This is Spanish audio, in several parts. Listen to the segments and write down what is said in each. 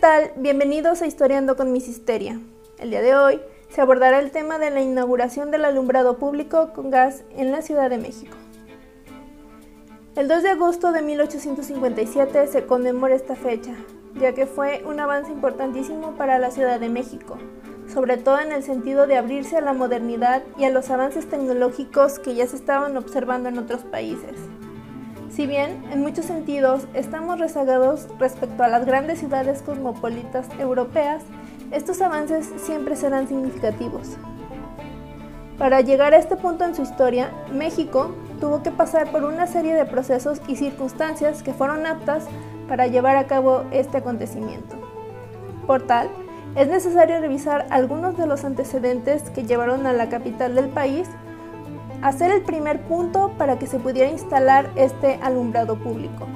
tal? Bienvenidos a Historiando con Miss Histeria. El día de hoy se abordará el tema de la inauguración del alumbrado público con gas en la Ciudad de México. El 2 de agosto de 1857 se conmemora esta fecha, ya que fue un avance importantísimo para la Ciudad de México, sobre todo en el sentido de abrirse a la modernidad y a los avances tecnológicos que ya se estaban observando en otros países. Si bien, en muchos sentidos, estamos rezagados respecto a las grandes ciudades cosmopolitas europeas, estos avances siempre serán significativos. Para llegar a este punto en su historia, México tuvo que pasar por una serie de procesos y circunstancias que fueron aptas para llevar a cabo este acontecimiento. Por tal, es necesario revisar algunos de los antecedentes que llevaron a la capital del país a ser el primer punto para que se pudiera instalar este alumbrado público.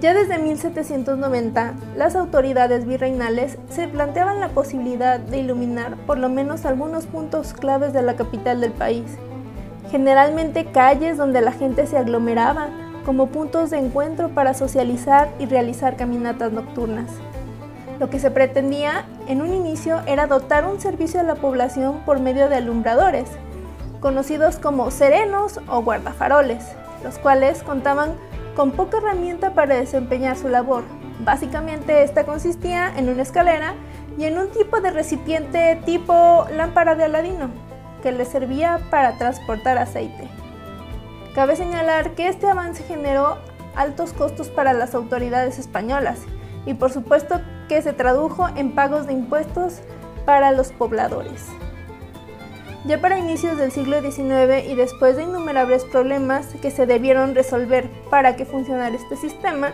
Ya desde 1790, las autoridades virreinales se planteaban la posibilidad de iluminar por lo menos algunos puntos claves de la capital del país, generalmente calles donde la gente se aglomeraba como puntos de encuentro para socializar y realizar caminatas nocturnas. Lo que se pretendía en un inicio era dotar un servicio a la población por medio de alumbradores, conocidos como serenos o guardafaroles, los cuales contaban con poca herramienta para desempeñar su labor. Básicamente esta consistía en una escalera y en un tipo de recipiente tipo lámpara de Aladino, que le servía para transportar aceite. Cabe señalar que este avance generó altos costos para las autoridades españolas y por supuesto que se tradujo en pagos de impuestos para los pobladores. Ya para inicios del siglo XIX y después de innumerables problemas que se debieron resolver para que funcionara este sistema,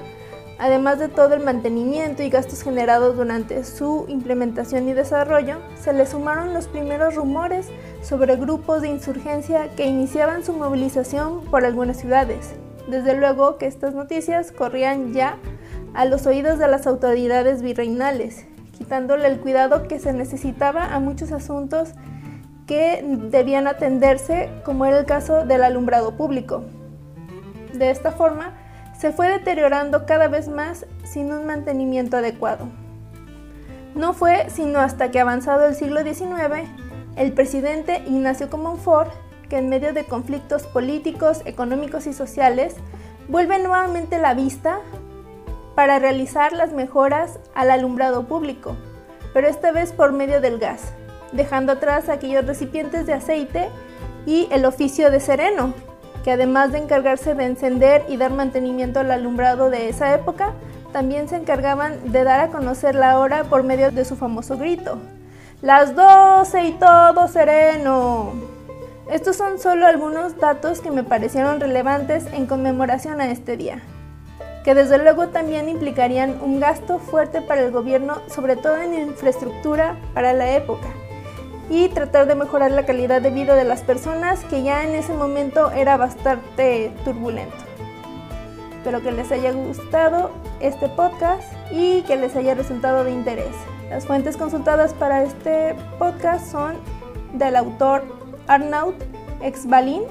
además de todo el mantenimiento y gastos generados durante su implementación y desarrollo, se le sumaron los primeros rumores sobre grupos de insurgencia que iniciaban su movilización por algunas ciudades. Desde luego que estas noticias corrían ya a los oídos de las autoridades virreinales, quitándole el cuidado que se necesitaba a muchos asuntos que debían atenderse, como era el caso del alumbrado público. De esta forma, se fue deteriorando cada vez más sin un mantenimiento adecuado. No fue sino hasta que avanzado el siglo XIX, el presidente Ignacio Comonfort, que en medio de conflictos políticos, económicos y sociales, vuelve nuevamente la vista para realizar las mejoras al alumbrado público, pero esta vez por medio del gas, dejando atrás aquellos recipientes de aceite y el oficio de sereno, que además de encargarse de encender y dar mantenimiento al alumbrado de esa época, también se encargaban de dar a conocer la hora por medio de su famoso grito. Las 12 y todo sereno. Estos son solo algunos datos que me parecieron relevantes en conmemoración a este día, que desde luego también implicarían un gasto fuerte para el gobierno, sobre todo en infraestructura para la época y tratar de mejorar la calidad de vida de las personas que ya en ese momento era bastante turbulento. Espero que les haya gustado este podcast y que les haya resultado de interés. Las fuentes consultadas para este podcast son del autor Arnaud Exbalin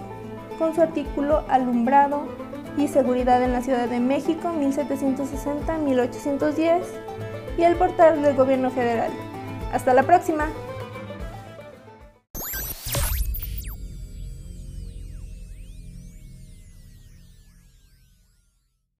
con su artículo Alumbrado y Seguridad en la Ciudad de México 1760-1810 y el portal del Gobierno Federal. Hasta la próxima.